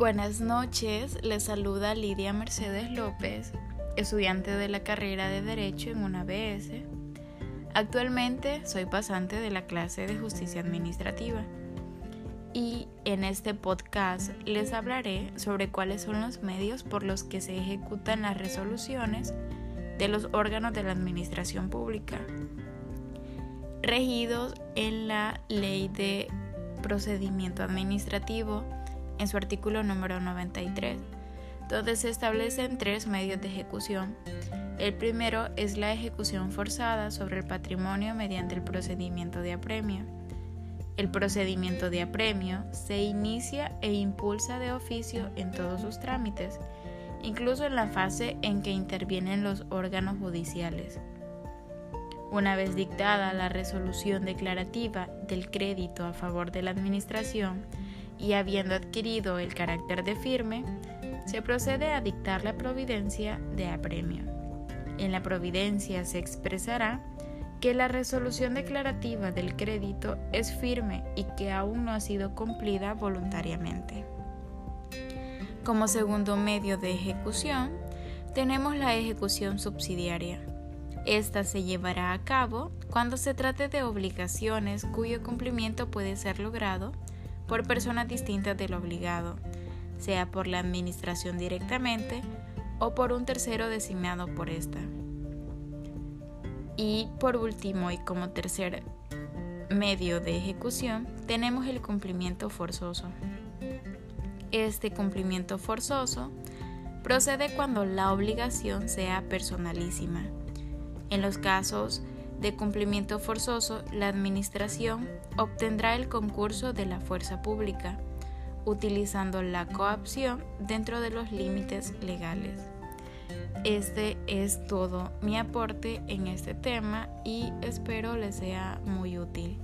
Buenas noches, les saluda Lidia Mercedes López, estudiante de la carrera de Derecho en una ABS. Actualmente soy pasante de la clase de Justicia Administrativa y en este podcast les hablaré sobre cuáles son los medios por los que se ejecutan las resoluciones de los órganos de la Administración Pública, regidos en la Ley de Procedimiento Administrativo en su artículo número 93, donde se establecen tres medios de ejecución. El primero es la ejecución forzada sobre el patrimonio mediante el procedimiento de apremio. El procedimiento de apremio se inicia e impulsa de oficio en todos sus trámites, incluso en la fase en que intervienen los órganos judiciales. Una vez dictada la resolución declarativa del crédito a favor de la Administración, y habiendo adquirido el carácter de firme, se procede a dictar la providencia de apremio. En la providencia se expresará que la resolución declarativa del crédito es firme y que aún no ha sido cumplida voluntariamente. Como segundo medio de ejecución, tenemos la ejecución subsidiaria. Esta se llevará a cabo cuando se trate de obligaciones cuyo cumplimiento puede ser logrado por personas distintas del obligado, sea por la administración directamente o por un tercero designado por esta. Y por último y como tercer medio de ejecución tenemos el cumplimiento forzoso. Este cumplimiento forzoso procede cuando la obligación sea personalísima. En los casos de cumplimiento forzoso, la Administración obtendrá el concurso de la fuerza pública, utilizando la coacción dentro de los límites legales. Este es todo mi aporte en este tema y espero les sea muy útil.